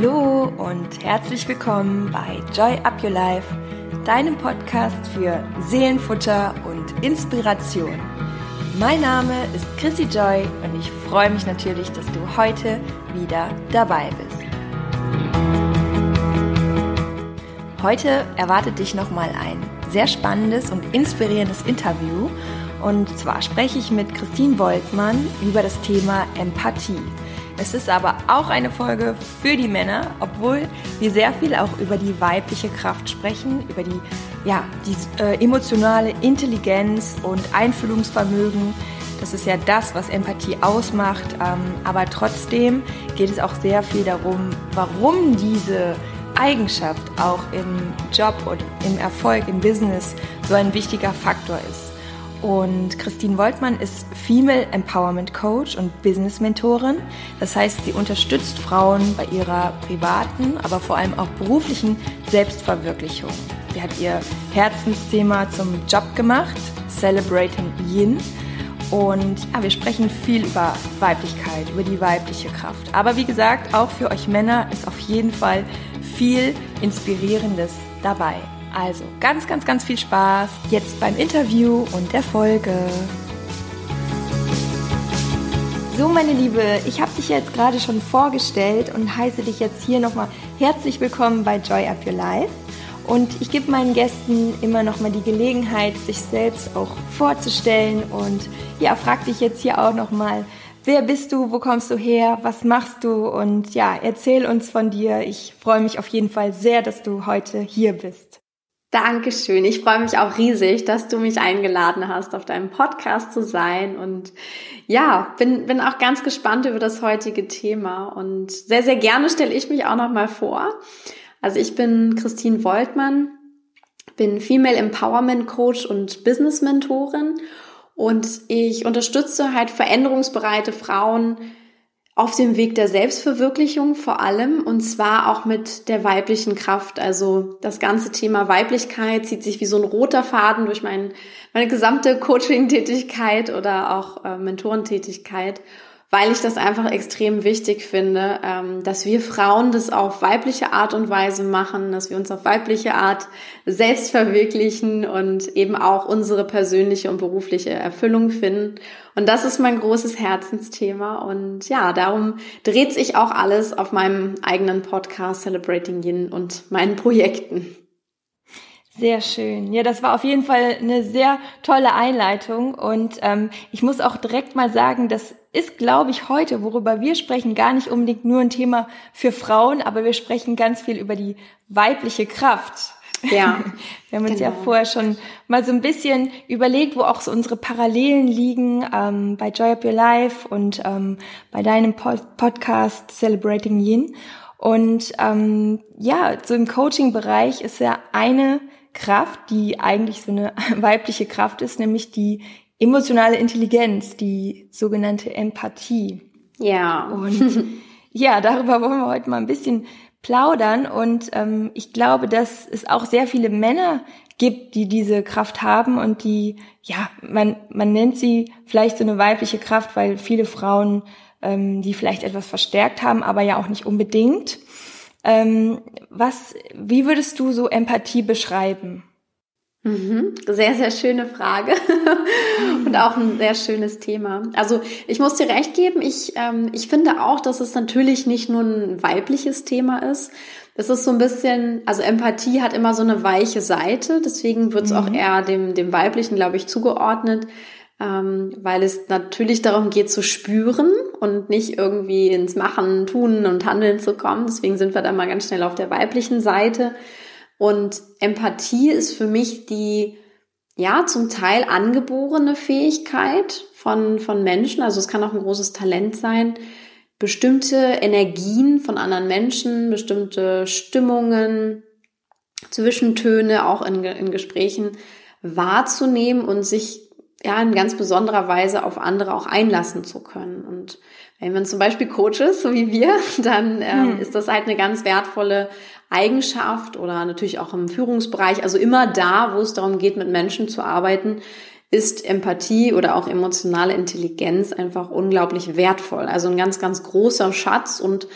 Hallo und herzlich willkommen bei Joy Up Your Life, deinem Podcast für Seelenfutter und Inspiration. Mein Name ist Chrissy Joy und ich freue mich natürlich, dass du heute wieder dabei bist. Heute erwartet dich nochmal ein sehr spannendes und inspirierendes Interview und zwar spreche ich mit Christine Woltmann über das Thema Empathie. Es ist aber auch eine Folge für die Männer, obwohl wir sehr viel auch über die weibliche Kraft sprechen, über die, ja, die äh, emotionale Intelligenz und Einfühlungsvermögen. Das ist ja das, was Empathie ausmacht. Ähm, aber trotzdem geht es auch sehr viel darum, warum diese Eigenschaft auch im Job und im Erfolg, im Business so ein wichtiger Faktor ist. Und Christine Woltmann ist Female Empowerment Coach und Business Mentorin. Das heißt, sie unterstützt Frauen bei ihrer privaten, aber vor allem auch beruflichen Selbstverwirklichung. Sie hat ihr Herzensthema zum Job gemacht, Celebrating Yin. Und ja, wir sprechen viel über Weiblichkeit, über die weibliche Kraft. Aber wie gesagt, auch für euch Männer ist auf jeden Fall viel Inspirierendes dabei. Also ganz, ganz, ganz viel Spaß jetzt beim Interview und der Folge. So, meine Liebe, ich habe dich jetzt gerade schon vorgestellt und heiße dich jetzt hier nochmal herzlich willkommen bei Joy Up Your Life. Und ich gebe meinen Gästen immer nochmal die Gelegenheit, sich selbst auch vorzustellen. Und ja, frag dich jetzt hier auch nochmal, wer bist du, wo kommst du her, was machst du? Und ja, erzähl uns von dir. Ich freue mich auf jeden Fall sehr, dass du heute hier bist. Dankeschön. Ich freue mich auch riesig, dass du mich eingeladen hast, auf deinem Podcast zu sein. Und ja, bin, bin auch ganz gespannt über das heutige Thema. Und sehr, sehr gerne stelle ich mich auch noch mal vor. Also ich bin Christine Woltmann, bin Female Empowerment Coach und Business Mentorin. Und ich unterstütze halt veränderungsbereite Frauen, auf dem Weg der Selbstverwirklichung vor allem und zwar auch mit der weiblichen Kraft. Also das ganze Thema Weiblichkeit zieht sich wie so ein roter Faden durch mein, meine gesamte Coaching-Tätigkeit oder auch äh, Mentorentätigkeit weil ich das einfach extrem wichtig finde, ähm, dass wir Frauen das auf weibliche Art und Weise machen, dass wir uns auf weibliche Art selbst verwirklichen und eben auch unsere persönliche und berufliche Erfüllung finden. Und das ist mein großes Herzensthema. Und ja, darum dreht sich auch alles auf meinem eigenen Podcast Celebrating Yin und meinen Projekten. Sehr schön. Ja, das war auf jeden Fall eine sehr tolle Einleitung. Und ähm, ich muss auch direkt mal sagen, das ist, glaube ich, heute, worüber wir sprechen, gar nicht unbedingt nur ein Thema für Frauen, aber wir sprechen ganz viel über die weibliche Kraft. Ja. Wir haben uns genau. ja vorher schon mal so ein bisschen überlegt, wo auch so unsere Parallelen liegen ähm, bei Joy Up Your Life und ähm, bei deinem Pod Podcast Celebrating Yin. Und ähm, ja, so im Coaching-Bereich ist ja eine Kraft, die eigentlich so eine weibliche Kraft ist, nämlich die emotionale Intelligenz, die sogenannte Empathie. Ja. Und ja, darüber wollen wir heute mal ein bisschen plaudern. Und ähm, ich glaube, dass es auch sehr viele Männer gibt, die diese Kraft haben und die, ja, man, man nennt sie vielleicht so eine weibliche Kraft, weil viele Frauen ähm, die vielleicht etwas verstärkt haben, aber ja auch nicht unbedingt. Ähm, was, wie würdest du so Empathie beschreiben? Mhm. Sehr, sehr schöne Frage und auch ein sehr schönes Thema. Also ich muss dir recht geben, ich, ähm, ich finde auch, dass es natürlich nicht nur ein weibliches Thema ist. Es ist so ein bisschen, also Empathie hat immer so eine weiche Seite, deswegen wird es mhm. auch eher dem, dem weiblichen, glaube ich, zugeordnet, ähm, weil es natürlich darum geht zu spüren und nicht irgendwie ins Machen, Tun und Handeln zu kommen. Deswegen sind wir da mal ganz schnell auf der weiblichen Seite. Und Empathie ist für mich die, ja, zum Teil angeborene Fähigkeit von, von Menschen. Also es kann auch ein großes Talent sein, bestimmte Energien von anderen Menschen, bestimmte Stimmungen, Zwischentöne auch in, in Gesprächen wahrzunehmen und sich ja in ganz besonderer Weise auf andere auch einlassen zu können. Und wenn man zum Beispiel Coaches, so wie wir, dann ähm, hm. ist das halt eine ganz wertvolle Eigenschaft oder natürlich auch im Führungsbereich, also immer da, wo es darum geht, mit Menschen zu arbeiten, ist Empathie oder auch emotionale Intelligenz einfach unglaublich wertvoll. Also ein ganz, ganz großer Schatz und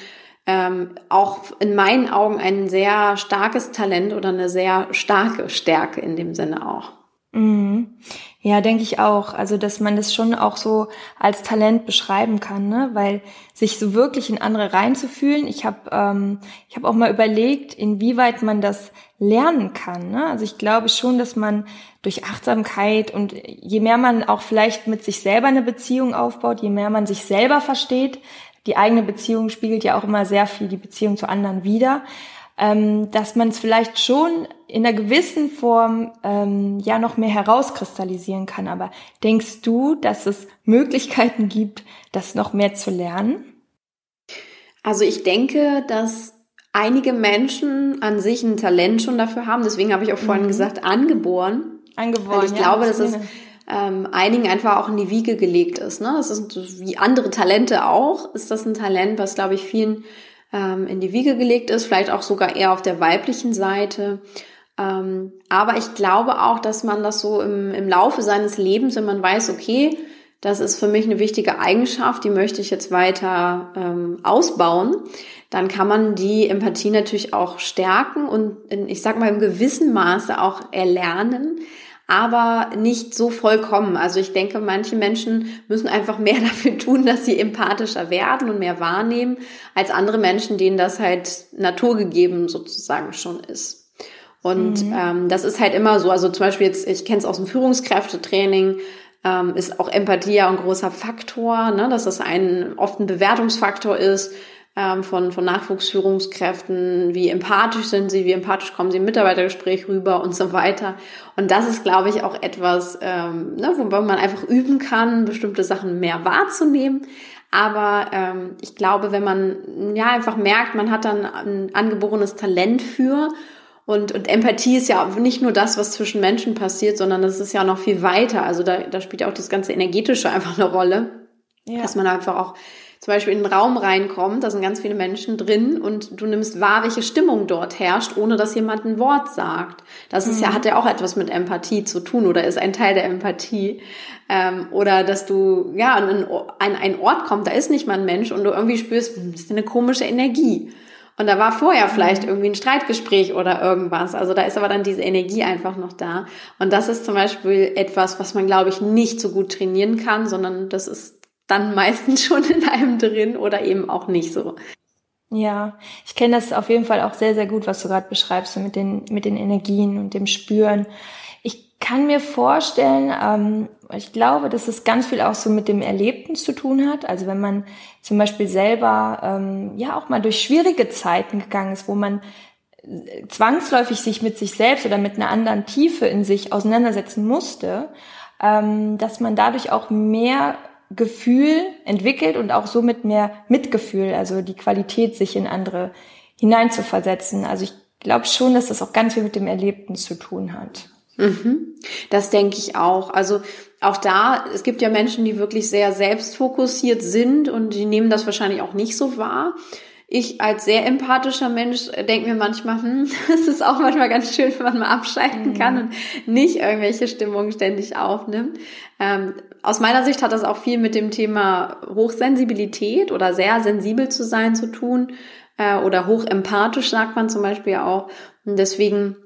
ähm, auch in meinen Augen ein sehr starkes Talent oder eine sehr starke Stärke in dem Sinne auch. Mhm. Ja, denke ich auch. Also, dass man das schon auch so als Talent beschreiben kann, ne? Weil sich so wirklich in andere reinzufühlen. Ich habe ähm, ich habe auch mal überlegt, inwieweit man das lernen kann. Ne? Also ich glaube schon, dass man durch Achtsamkeit und je mehr man auch vielleicht mit sich selber eine Beziehung aufbaut, je mehr man sich selber versteht, die eigene Beziehung spiegelt ja auch immer sehr viel die Beziehung zu anderen wider, ähm, dass man es vielleicht schon in einer gewissen Form ähm, ja noch mehr herauskristallisieren kann. Aber denkst du, dass es Möglichkeiten gibt, das noch mehr zu lernen? Also ich denke, dass einige Menschen an sich ein Talent schon dafür haben. Deswegen habe ich auch vorhin mhm. gesagt, angeboren. Angeboren. Weil ich ja, glaube, dass es ähm, einigen einfach auch in die Wiege gelegt ist. Ne? Das ist wie andere Talente auch, ist das ein Talent, was, glaube ich, vielen ähm, in die Wiege gelegt ist, vielleicht auch sogar eher auf der weiblichen Seite. Ähm, aber ich glaube auch, dass man das so im, im Laufe seines Lebens, wenn man weiß, okay, das ist für mich eine wichtige Eigenschaft, die möchte ich jetzt weiter ähm, ausbauen, dann kann man die Empathie natürlich auch stärken und in, ich sag mal im gewissen Maße auch erlernen, aber nicht so vollkommen. Also ich denke, manche Menschen müssen einfach mehr dafür tun, dass sie empathischer werden und mehr wahrnehmen, als andere Menschen, denen das halt naturgegeben sozusagen schon ist. Und mhm. ähm, das ist halt immer so. Also zum Beispiel jetzt, ich kenne es aus dem Führungskräftetraining, ähm, ist auch Empathie ja ein großer Faktor, ne? dass das ein oft ein Bewertungsfaktor ist ähm, von, von Nachwuchsführungskräften, wie empathisch sind sie, wie empathisch kommen sie im Mitarbeitergespräch rüber und so weiter. Und das ist, glaube ich, auch etwas, ähm, ne, wobei man einfach üben kann, bestimmte Sachen mehr wahrzunehmen. Aber ähm, ich glaube, wenn man ja einfach merkt, man hat dann ein angeborenes Talent für und, und Empathie ist ja nicht nur das, was zwischen Menschen passiert, sondern das ist ja noch viel weiter. Also da, da spielt ja auch das ganze Energetische einfach eine Rolle. Ja. Dass man einfach auch zum Beispiel in den Raum reinkommt, da sind ganz viele Menschen drin und du nimmst wahr, welche Stimmung dort herrscht, ohne dass jemand ein Wort sagt. Das ist mhm. ja, hat ja auch etwas mit Empathie zu tun oder ist ein Teil der Empathie. Ähm, oder dass du, ja, an, an einen Ort kommt, da ist nicht mal ein Mensch und du irgendwie spürst, hm, das ist eine komische Energie. Und da war vorher vielleicht mhm. irgendwie ein Streitgespräch oder irgendwas. Also da ist aber dann diese Energie einfach noch da. Und das ist zum Beispiel etwas, was man, glaube ich, nicht so gut trainieren kann, sondern das ist dann meistens schon in einem drin oder eben auch nicht so. Ja, ich kenne das auf jeden Fall auch sehr, sehr gut, was du gerade beschreibst, mit den, mit den Energien und dem Spüren. Ich kann mir vorstellen, ähm, ich glaube, dass es ganz viel auch so mit dem Erlebten zu tun hat. Also wenn man zum Beispiel selber ähm, ja auch mal durch schwierige Zeiten gegangen ist, wo man äh, zwangsläufig sich mit sich selbst oder mit einer anderen Tiefe in sich auseinandersetzen musste, ähm, dass man dadurch auch mehr Gefühl entwickelt und auch somit mehr Mitgefühl, also die Qualität, sich in andere hineinzuversetzen. Also ich glaube schon, dass das auch ganz viel mit dem Erlebten zu tun hat. Mhm. Das denke ich auch. Also auch da, es gibt ja Menschen, die wirklich sehr selbstfokussiert sind und die nehmen das wahrscheinlich auch nicht so wahr ich als sehr empathischer Mensch denke mir manchmal, hm, es ist auch manchmal ganz schön, wenn man mal abschalten mhm. kann und nicht irgendwelche Stimmungen ständig aufnimmt. Ähm, aus meiner Sicht hat das auch viel mit dem Thema Hochsensibilität oder sehr sensibel zu sein zu tun äh, oder hochempathisch sagt man zum Beispiel auch. Und deswegen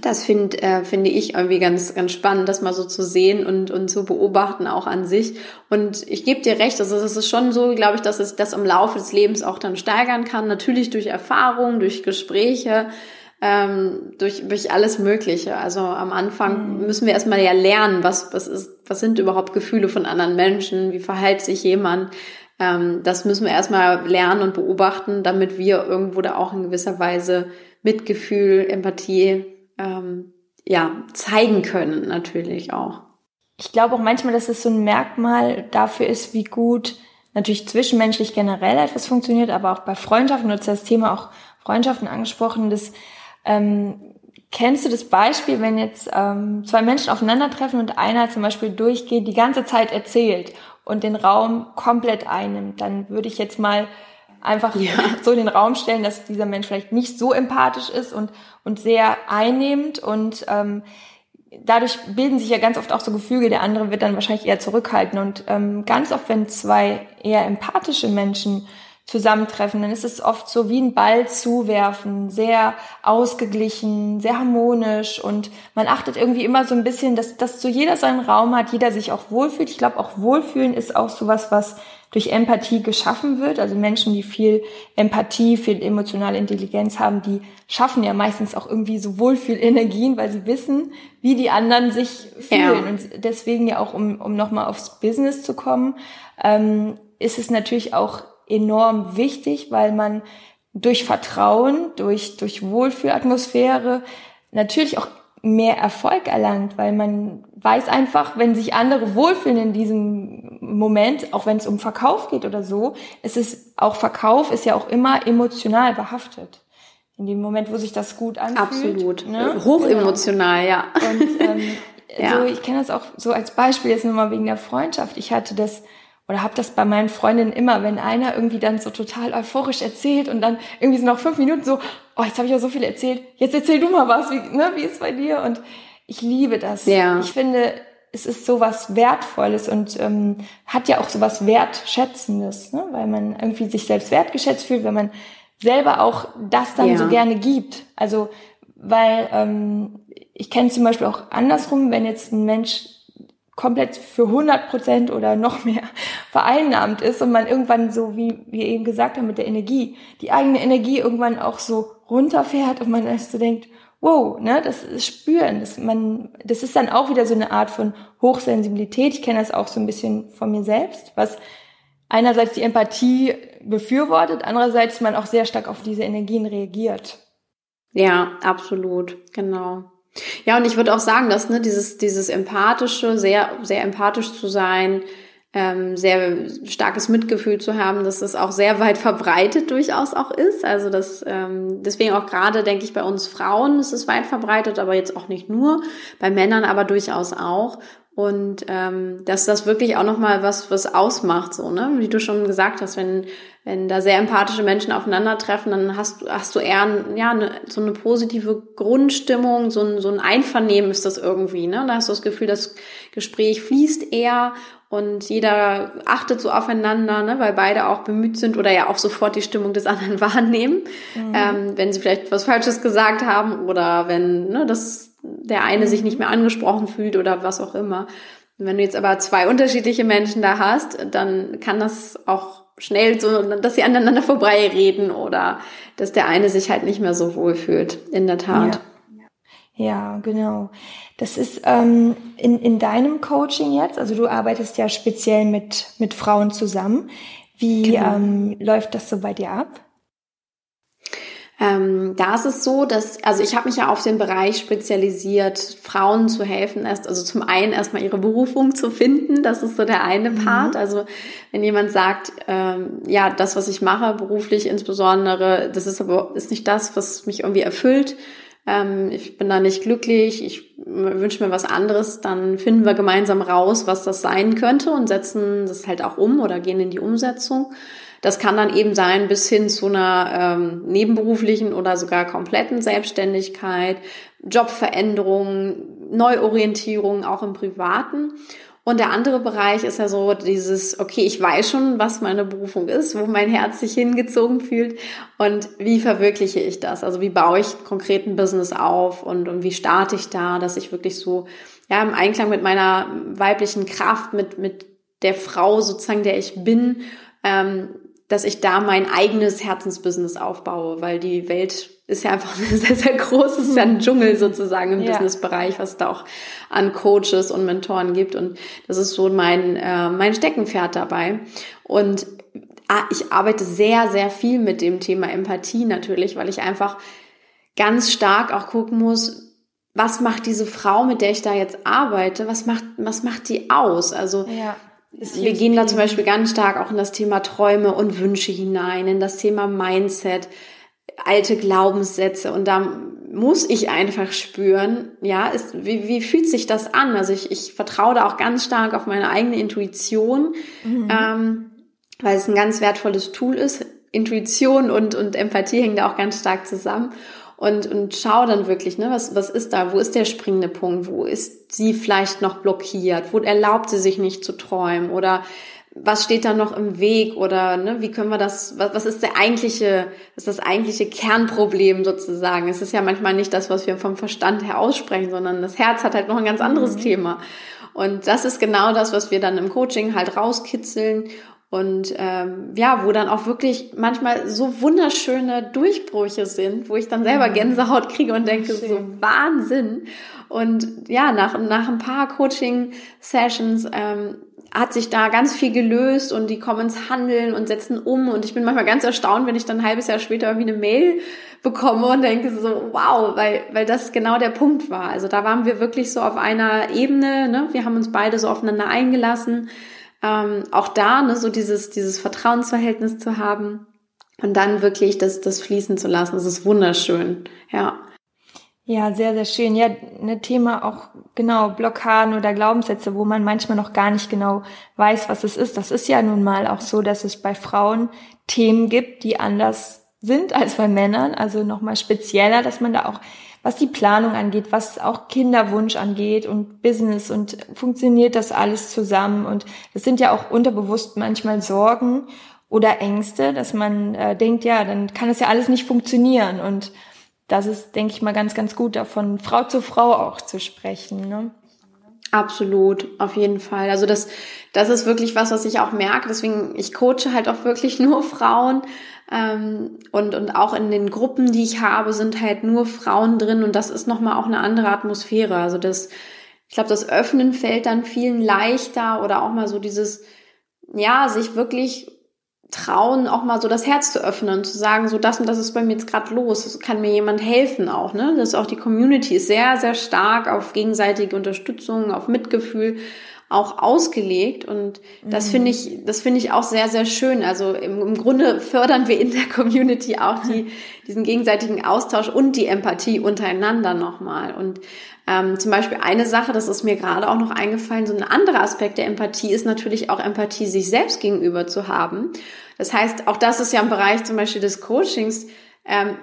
das find, äh, finde ich irgendwie ganz, ganz spannend, das mal so zu sehen und, und zu beobachten auch an sich. Und ich gebe dir recht, also es ist schon so, glaube ich, dass es das im Laufe des Lebens auch dann steigern kann. Natürlich durch Erfahrung, durch Gespräche, ähm, durch, durch alles Mögliche. Also am Anfang mhm. müssen wir erstmal ja lernen, was, was ist, was sind überhaupt Gefühle von anderen Menschen, wie verhält sich jemand. Ähm, das müssen wir erstmal lernen und beobachten, damit wir irgendwo da auch in gewisser Weise Mitgefühl, Empathie ähm, ja, zeigen können natürlich auch. Ich glaube auch manchmal, dass es so ein Merkmal dafür ist, wie gut natürlich zwischenmenschlich generell etwas funktioniert, aber auch bei Freundschaften, du hast das Thema auch Freundschaften angesprochen, das ähm, kennst du das Beispiel, wenn jetzt ähm, zwei Menschen aufeinandertreffen und einer zum Beispiel durchgeht, die ganze Zeit erzählt und den Raum komplett einnimmt, dann würde ich jetzt mal einfach ja. so in den Raum stellen, dass dieser Mensch vielleicht nicht so empathisch ist und, und sehr einnehmend und ähm, dadurch bilden sich ja ganz oft auch so Gefüge, der andere wird dann wahrscheinlich eher zurückhalten und ähm, ganz oft, wenn zwei eher empathische Menschen zusammentreffen, dann ist es oft so wie ein Ball zuwerfen, sehr ausgeglichen, sehr harmonisch und man achtet irgendwie immer so ein bisschen, dass, dass so jeder seinen Raum hat, jeder sich auch wohlfühlt. Ich glaube, auch Wohlfühlen ist auch sowas, was durch Empathie geschaffen wird. Also Menschen, die viel Empathie, viel emotionale Intelligenz haben, die schaffen ja meistens auch irgendwie so Wohlfühlenergien, weil sie wissen, wie die anderen sich fühlen. Ja. Und deswegen ja auch, um, um nochmal aufs Business zu kommen, ähm, ist es natürlich auch enorm wichtig, weil man durch Vertrauen, durch, durch Wohlfühlatmosphäre natürlich auch mehr Erfolg erlangt, weil man weiß einfach, wenn sich andere wohlfühlen in diesem Moment, auch wenn es um Verkauf geht oder so, es ist auch Verkauf ist ja auch immer emotional behaftet. In dem Moment, wo sich das gut anfühlt. Absolut. Ne? Hochemotional, genau. ja. Und ähm, ja. so, ich kenne das auch so als Beispiel jetzt nur mal wegen der Freundschaft. Ich hatte das oder habe das bei meinen Freundinnen immer, wenn einer irgendwie dann so total euphorisch erzählt und dann irgendwie so nach fünf Minuten so, oh, jetzt habe ich ja so viel erzählt, jetzt erzähl du mal was, wie, ne, wie ist bei dir? Und ich liebe das. Ja. Ich finde, es ist so was Wertvolles und ähm, hat ja auch so was Wertschätzendes, ne? weil man irgendwie sich selbst wertgeschätzt fühlt, wenn man selber auch das dann ja. so gerne gibt. Also, weil ähm, ich kenne zum Beispiel auch andersrum, wenn jetzt ein Mensch komplett für 100 Prozent oder noch mehr vereinnahmt ist und man irgendwann so, wie wir eben gesagt haben, mit der Energie, die eigene Energie irgendwann auch so runterfährt und man erst so denkt, wow, ne, das ist Spüren, das, man, das ist dann auch wieder so eine Art von Hochsensibilität. Ich kenne das auch so ein bisschen von mir selbst, was einerseits die Empathie befürwortet, andererseits man auch sehr stark auf diese Energien reagiert. Ja, absolut, genau. Ja, und ich würde auch sagen, dass ne, dieses, dieses empathische, sehr, sehr empathisch zu sein, ähm, sehr starkes Mitgefühl zu haben, dass das auch sehr weit verbreitet durchaus auch ist. Also das ähm, deswegen auch gerade denke ich bei uns Frauen ist es weit verbreitet, aber jetzt auch nicht nur bei Männern, aber durchaus auch und ähm, dass das wirklich auch noch mal was was ausmacht so ne? Wie du schon gesagt hast wenn wenn da sehr empathische Menschen aufeinandertreffen dann hast du hast du eher ja eine, so eine positive Grundstimmung so ein so ein Einvernehmen ist das irgendwie ne? Da hast du das Gefühl das Gespräch fließt eher und jeder achtet so aufeinander, ne, weil beide auch bemüht sind oder ja auch sofort die Stimmung des anderen wahrnehmen, mhm. ähm, wenn sie vielleicht was Falsches gesagt haben oder wenn ne, das der eine sich nicht mehr angesprochen fühlt oder was auch immer. Und wenn du jetzt aber zwei unterschiedliche Menschen da hast, dann kann das auch schnell so, dass sie aneinander vorbeireden oder dass der eine sich halt nicht mehr so wohl fühlt, in der Tat. Ja, ja genau. Das ist ähm, in, in deinem Coaching jetzt, also du arbeitest ja speziell mit, mit Frauen zusammen. Wie genau. ähm, läuft das so bei dir ab? Ähm, da ist es so, dass, also ich habe mich ja auf den Bereich spezialisiert, Frauen zu helfen, erst, also zum einen erstmal ihre Berufung zu finden, das ist so der eine mhm. Part. Also wenn jemand sagt, ähm, ja, das, was ich mache, beruflich insbesondere, das ist aber ist nicht das, was mich irgendwie erfüllt, ähm, ich bin da nicht glücklich, ich wünsche mir was anderes, dann finden wir gemeinsam raus, was das sein könnte und setzen das halt auch um oder gehen in die Umsetzung. Das kann dann eben sein bis hin zu einer ähm, nebenberuflichen oder sogar kompletten Selbstständigkeit, Jobveränderungen, Neuorientierung auch im Privaten. Und der andere Bereich ist ja so dieses, okay, ich weiß schon, was meine Berufung ist, wo mein Herz sich hingezogen fühlt und wie verwirkliche ich das? Also wie baue ich konkreten Business auf und, und wie starte ich da, dass ich wirklich so, ja, im Einklang mit meiner weiblichen Kraft, mit, mit der Frau sozusagen, der ich bin, ähm, dass ich da mein eigenes Herzensbusiness aufbaue, weil die Welt ist ja einfach sehr, sehr groß. Es ist ja ein Dschungel sozusagen im ja. Businessbereich, was da auch an Coaches und Mentoren gibt. Und das ist so mein, äh, mein Steckenpferd dabei. Und ah, ich arbeite sehr, sehr viel mit dem Thema Empathie natürlich, weil ich einfach ganz stark auch gucken muss, was macht diese Frau, mit der ich da jetzt arbeite, was macht, was macht die aus? Also ja wir gehen da zum Beispiel ganz stark auch in das Thema Träume und Wünsche hinein, in das Thema Mindset, alte Glaubenssätze und da muss ich einfach spüren, ja, ist, wie, wie fühlt sich das an? Also ich, ich vertraue da auch ganz stark auf meine eigene Intuition, mhm. ähm, weil es ein ganz wertvolles Tool ist. Intuition und, und Empathie hängen da auch ganz stark zusammen und, und schau dann wirklich, ne, was, was ist da? Wo ist der springende Punkt? Wo ist sie vielleicht noch blockiert? Wo erlaubt sie sich nicht zu träumen? Oder was steht da noch im Weg oder ne, wie können wir das, was, was ist der eigentliche, was ist das eigentliche Kernproblem sozusagen? Es ist ja manchmal nicht das, was wir vom Verstand her aussprechen, sondern das Herz hat halt noch ein ganz anderes mhm. Thema. Und das ist genau das, was wir dann im Coaching halt rauskitzeln und ähm, ja, wo dann auch wirklich manchmal so wunderschöne Durchbrüche sind, wo ich dann selber mhm. Gänsehaut kriege und denke, Schön. so Wahnsinn. Und ja, nach, nach ein paar Coaching-Sessions ähm, hat sich da ganz viel gelöst und die kommen ins Handeln und setzen um. Und ich bin manchmal ganz erstaunt, wenn ich dann ein halbes Jahr später irgendwie eine Mail bekomme und denke so, wow, weil, weil das genau der Punkt war. Also da waren wir wirklich so auf einer Ebene, ne? wir haben uns beide so aufeinander eingelassen. Ähm, auch da, ne, so dieses, dieses Vertrauensverhältnis zu haben und dann wirklich das, das fließen zu lassen. Das ist wunderschön, ja. Ja, sehr, sehr schön. Ja, ein Thema auch genau Blockaden oder Glaubenssätze, wo man manchmal noch gar nicht genau weiß, was es ist. Das ist ja nun mal auch so, dass es bei Frauen Themen gibt, die anders sind als bei Männern. Also nochmal spezieller, dass man da auch, was die Planung angeht, was auch Kinderwunsch angeht und Business und funktioniert das alles zusammen. Und das sind ja auch unterbewusst manchmal Sorgen oder Ängste, dass man äh, denkt, ja, dann kann es ja alles nicht funktionieren und das ist, denke ich mal, ganz, ganz gut, davon Frau zu Frau auch zu sprechen. Ne? Absolut, auf jeden Fall. Also das, das ist wirklich was, was ich auch merke. Deswegen, ich coache halt auch wirklich nur Frauen. Ähm, und, und auch in den Gruppen, die ich habe, sind halt nur Frauen drin. Und das ist nochmal auch eine andere Atmosphäre. Also das, ich glaube, das Öffnen fällt dann vielen leichter oder auch mal so dieses, ja, sich wirklich trauen, auch mal so das Herz zu öffnen, zu sagen, so das und das ist bei mir jetzt gerade los, es kann mir jemand helfen auch, ne? Das ist auch die Community ist sehr, sehr stark auf gegenseitige Unterstützung, auf Mitgefühl auch ausgelegt und das mhm. finde ich, das finde ich auch sehr, sehr schön. Also im, im Grunde fördern wir in der Community auch die, diesen gegenseitigen Austausch und die Empathie untereinander nochmal und ähm, zum Beispiel eine Sache, das ist mir gerade auch noch eingefallen, so ein anderer Aspekt der Empathie ist natürlich auch Empathie sich selbst gegenüber zu haben. Das heißt, auch das ist ja im Bereich zum Beispiel des Coachings, ähm,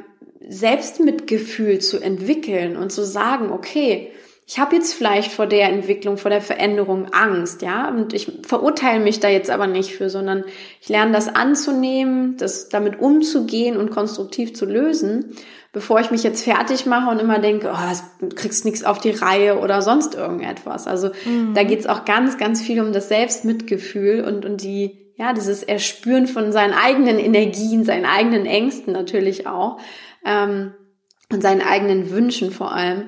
Selbstmitgefühl zu entwickeln und zu sagen, okay, ich habe jetzt vielleicht vor der Entwicklung, vor der Veränderung Angst, ja, und ich verurteile mich da jetzt aber nicht für, sondern ich lerne das anzunehmen, das damit umzugehen und konstruktiv zu lösen bevor ich mich jetzt fertig mache und immer denke, oh, du kriegst nichts auf die Reihe oder sonst irgendetwas. Also mhm. da geht's auch ganz, ganz viel um das Selbstmitgefühl und, und die, ja, dieses Erspüren von seinen eigenen Energien, seinen eigenen Ängsten natürlich auch ähm, und seinen eigenen Wünschen vor allem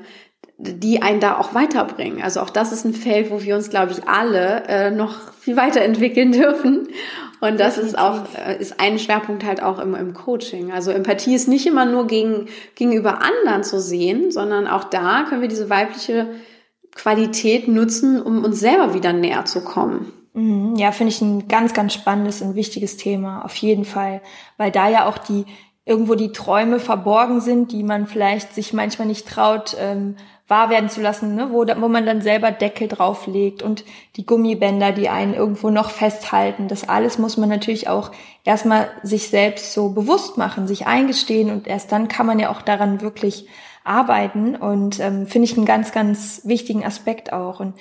die einen da auch weiterbringen. Also auch das ist ein Feld, wo wir uns, glaube ich, alle äh, noch viel weiterentwickeln dürfen. Und das Definitiv. ist auch, äh, ist ein Schwerpunkt halt auch im, im Coaching. Also Empathie ist nicht immer nur gegen, gegenüber anderen zu sehen, sondern auch da können wir diese weibliche Qualität nutzen, um uns selber wieder näher zu kommen. Mhm. Ja, finde ich ein ganz, ganz spannendes und wichtiges Thema, auf jeden Fall. Weil da ja auch die, irgendwo die Träume verborgen sind, die man vielleicht sich manchmal nicht traut, ähm, wahr werden zu lassen, ne? wo, wo man dann selber Deckel drauflegt und die Gummibänder, die einen irgendwo noch festhalten. Das alles muss man natürlich auch erstmal sich selbst so bewusst machen, sich eingestehen und erst dann kann man ja auch daran wirklich arbeiten und ähm, finde ich einen ganz, ganz wichtigen Aspekt auch. Und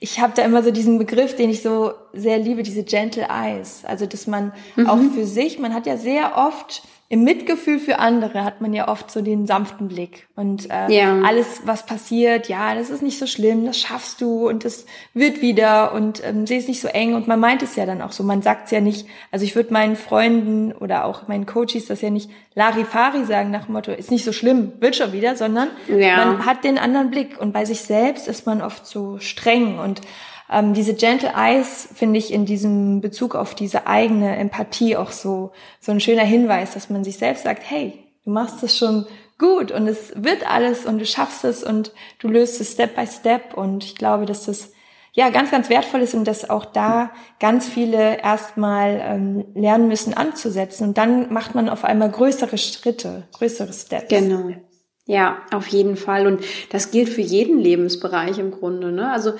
ich habe da immer so diesen Begriff, den ich so sehr liebe, diese Gentle Eyes. Also dass man mhm. auch für sich, man hat ja sehr oft im Mitgefühl für andere hat man ja oft so den sanften Blick. Und äh, ja. alles, was passiert, ja, das ist nicht so schlimm, das schaffst du und das wird wieder und ähm, sie ist nicht so eng. Und man meint es ja dann auch so, man sagt es ja nicht, also ich würde meinen Freunden oder auch meinen Coaches das ja nicht Larifari sagen nach dem Motto, ist nicht so schlimm, wird schon wieder, sondern ja. man hat den anderen Blick. Und bei sich selbst ist man oft so streng. Und ähm, diese Gentle Eyes finde ich in diesem Bezug auf diese eigene Empathie auch so, so ein schöner Hinweis, dass man sich selbst sagt, hey, du machst es schon gut und es wird alles und du schaffst es und du löst es Step by Step und ich glaube, dass das ja ganz, ganz wertvoll ist und dass auch da ganz viele erstmal ähm, lernen müssen anzusetzen und dann macht man auf einmal größere Schritte, größere Steps. Genau. Ja, auf jeden Fall und das gilt für jeden Lebensbereich im Grunde. Ne? Also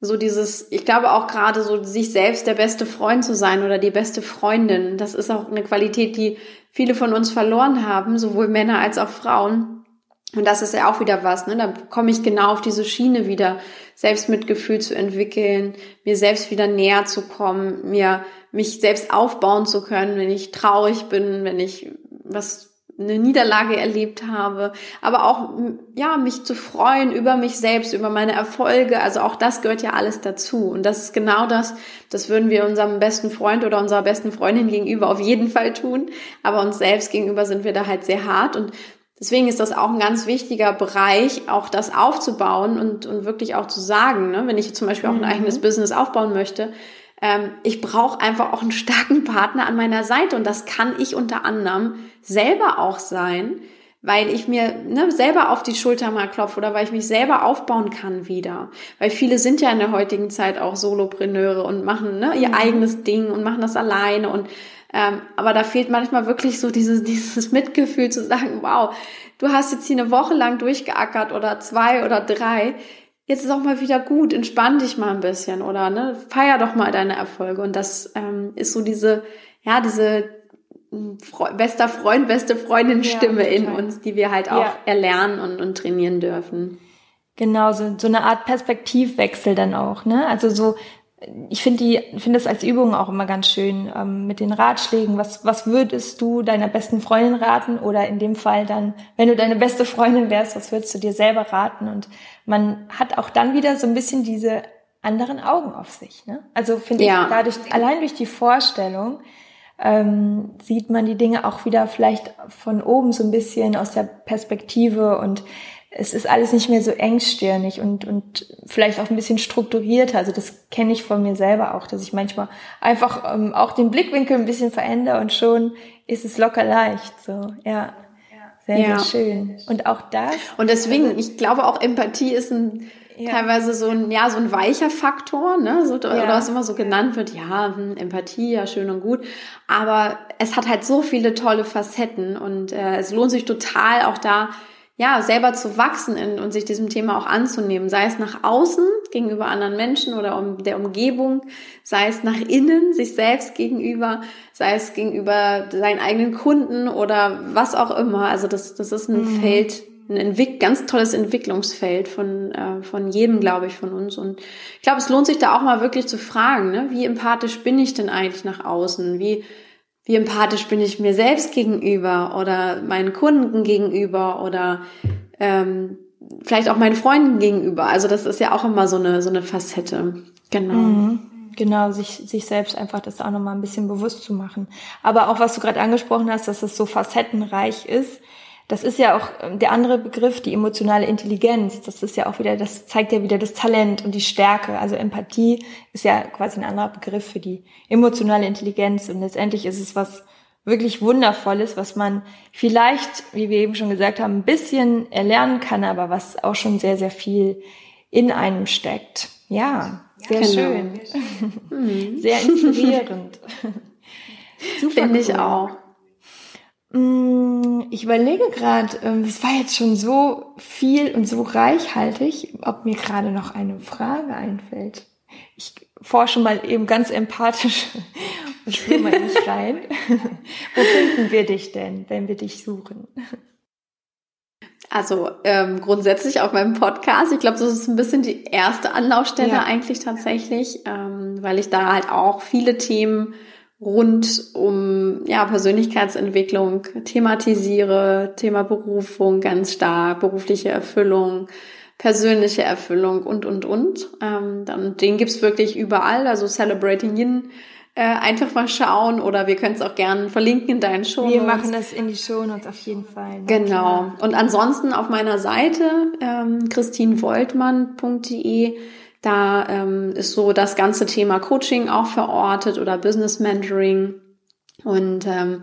so dieses, ich glaube auch gerade so, sich selbst der beste Freund zu sein oder die beste Freundin, das ist auch eine Qualität, die viele von uns verloren haben, sowohl Männer als auch Frauen. Und das ist ja auch wieder was, ne? Da komme ich genau auf diese Schiene wieder, Selbstmitgefühl zu entwickeln, mir selbst wieder näher zu kommen, mir mich selbst aufbauen zu können, wenn ich traurig bin, wenn ich was eine Niederlage erlebt habe, aber auch ja mich zu freuen über mich selbst, über meine Erfolge. Also auch das gehört ja alles dazu. Und das ist genau das. Das würden wir unserem besten Freund oder unserer besten Freundin gegenüber auf jeden Fall tun. Aber uns selbst gegenüber sind wir da halt sehr hart. Und deswegen ist das auch ein ganz wichtiger Bereich, auch das aufzubauen und, und wirklich auch zu sagen, ne? wenn ich zum Beispiel auch ein mhm. eigenes Business aufbauen möchte, ähm, ich brauche einfach auch einen starken Partner an meiner Seite und das kann ich unter anderem selber auch sein, weil ich mir ne, selber auf die Schulter mal klopfe oder weil ich mich selber aufbauen kann wieder. Weil viele sind ja in der heutigen Zeit auch Solopreneure und machen ne, ihr mhm. eigenes Ding und machen das alleine und ähm, aber da fehlt manchmal wirklich so dieses, dieses Mitgefühl zu sagen, wow, du hast jetzt hier eine Woche lang durchgeackert oder zwei oder drei jetzt ist auch mal wieder gut, entspann dich mal ein bisschen oder ne, feier doch mal deine Erfolge. Und das ähm, ist so diese, ja, diese hm, Fre bester Freund, beste Freundin Stimme ja, in uns, die wir halt auch ja. erlernen und, und trainieren dürfen. Genau, so, so eine Art Perspektivwechsel dann auch, ne? Also so, ich finde die, finde es als Übung auch immer ganz schön ähm, mit den Ratschlägen. Was, was würdest du deiner besten Freundin raten? Oder in dem Fall dann, wenn du deine beste Freundin wärst, was würdest du dir selber raten? Und man hat auch dann wieder so ein bisschen diese anderen Augen auf sich. Ne? Also finde ja. ich dadurch, allein durch die Vorstellung, ähm, sieht man die Dinge auch wieder vielleicht von oben so ein bisschen aus der Perspektive und es ist alles nicht mehr so engstirnig und, und vielleicht auch ein bisschen strukturierter. Also das kenne ich von mir selber auch, dass ich manchmal einfach ähm, auch den Blickwinkel ein bisschen verändere und schon ist es locker leicht. So, ja. Sehr, ja. sehr schön. Und auch das. Und deswegen, also, ich glaube auch Empathie ist ein ja. teilweise so ein, ja, so ein weicher Faktor, ne, so, ja. oder was immer so genannt wird, ja, hm, Empathie, ja, schön und gut. Aber es hat halt so viele tolle Facetten und äh, es lohnt sich total auch da ja, selber zu wachsen in, und sich diesem Thema auch anzunehmen, sei es nach außen gegenüber anderen Menschen oder um der Umgebung, sei es nach innen, sich selbst gegenüber, sei es gegenüber seinen eigenen Kunden oder was auch immer. Also das, das ist ein mhm. Feld, ein Entwick ganz tolles Entwicklungsfeld von, äh, von jedem, glaube ich, von uns. Und ich glaube, es lohnt sich da auch mal wirklich zu fragen, ne? wie empathisch bin ich denn eigentlich nach außen? Wie wie empathisch bin ich mir selbst gegenüber oder meinen Kunden gegenüber oder ähm, vielleicht auch meinen Freunden gegenüber. Also das ist ja auch immer so eine, so eine Facette. Genau. Mhm. Genau, sich, sich selbst einfach das auch nochmal ein bisschen bewusst zu machen. Aber auch was du gerade angesprochen hast, dass es so facettenreich ist, das ist ja auch ähm, der andere Begriff, die emotionale Intelligenz. Das ist ja auch wieder, das zeigt ja wieder das Talent und die Stärke. Also Empathie ist ja quasi ein anderer Begriff für die emotionale Intelligenz. Und letztendlich ist es was wirklich Wundervolles, was man vielleicht, wie wir eben schon gesagt haben, ein bisschen erlernen kann, aber was auch schon sehr, sehr viel in einem steckt. Ja, sehr genau. schön. Mhm. Sehr inspirierend. Finde ich auch. Mm, ich überlege gerade, ähm, es war jetzt schon so viel und so reichhaltig, ob mir gerade noch eine Frage einfällt. Ich forsche mal eben ganz empathisch und spüre mal nicht rein. Wo finden wir dich denn, wenn wir dich suchen? Also ähm, grundsätzlich auf meinem Podcast. Ich glaube, das ist ein bisschen die erste Anlaufstelle ja. eigentlich tatsächlich, ähm, weil ich da halt auch viele Themen rund um ja, Persönlichkeitsentwicklung thematisiere, Thema Berufung ganz stark, berufliche Erfüllung, persönliche Erfüllung und, und, und. Ähm, dann, den gibt's wirklich überall, also Celebrating Yin, äh, einfach mal schauen oder wir können es auch gerne verlinken in deinen Show. Wir machen das in die Show Notes auf jeden Fall. Genau. Klar. Und ansonsten auf meiner Seite ähm, christinvoltmann.de da ähm, ist so das ganze Thema Coaching auch verortet oder Business Mentoring. Und ähm,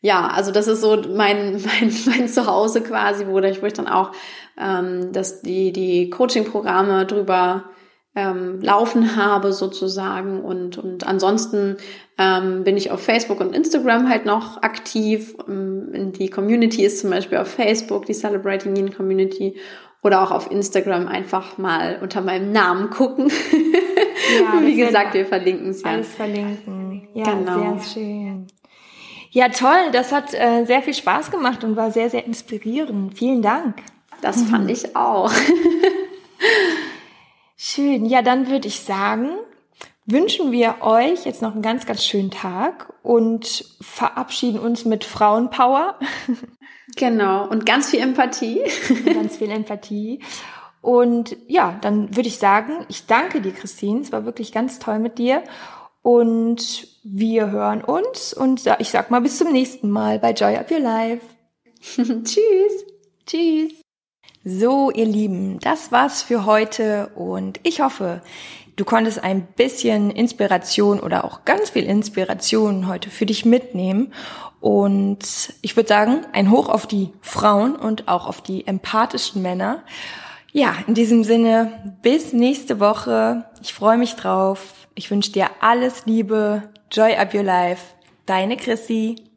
ja, also das ist so mein, mein, mein Zuhause quasi, wo ich, wo ich dann auch ähm, dass die, die Coaching-Programme drüber ähm, laufen habe sozusagen. Und, und ansonsten ähm, bin ich auf Facebook und Instagram halt noch aktiv. Ähm, die Community ist zum Beispiel auf Facebook, die Celebrating Yin Community oder auch auf Instagram einfach mal unter meinem Namen gucken. Ja, Wie gesagt, wir verlinken es ja. Alles verlinken. Ja, genau. sehr schön. Ja, toll. Das hat äh, sehr viel Spaß gemacht und war sehr, sehr inspirierend. Vielen Dank. das fand ich auch. Schön. Ja, dann würde ich sagen, wünschen wir euch jetzt noch einen ganz, ganz schönen Tag und verabschieden uns mit Frauenpower. Genau. Und ganz viel Empathie. ganz viel Empathie. Und ja, dann würde ich sagen, ich danke dir, Christine. Es war wirklich ganz toll mit dir. Und wir hören uns und ich sag mal bis zum nächsten Mal bei Joy Up Your Life. Tschüss. Tschüss. So, ihr Lieben, das war's für heute und ich hoffe, du konntest ein bisschen Inspiration oder auch ganz viel Inspiration heute für dich mitnehmen. Und ich würde sagen, ein Hoch auf die Frauen und auch auf die empathischen Männer. Ja, in diesem Sinne, bis nächste Woche. Ich freue mich drauf. Ich wünsche dir alles Liebe. Joy up your life. Deine Chrissy.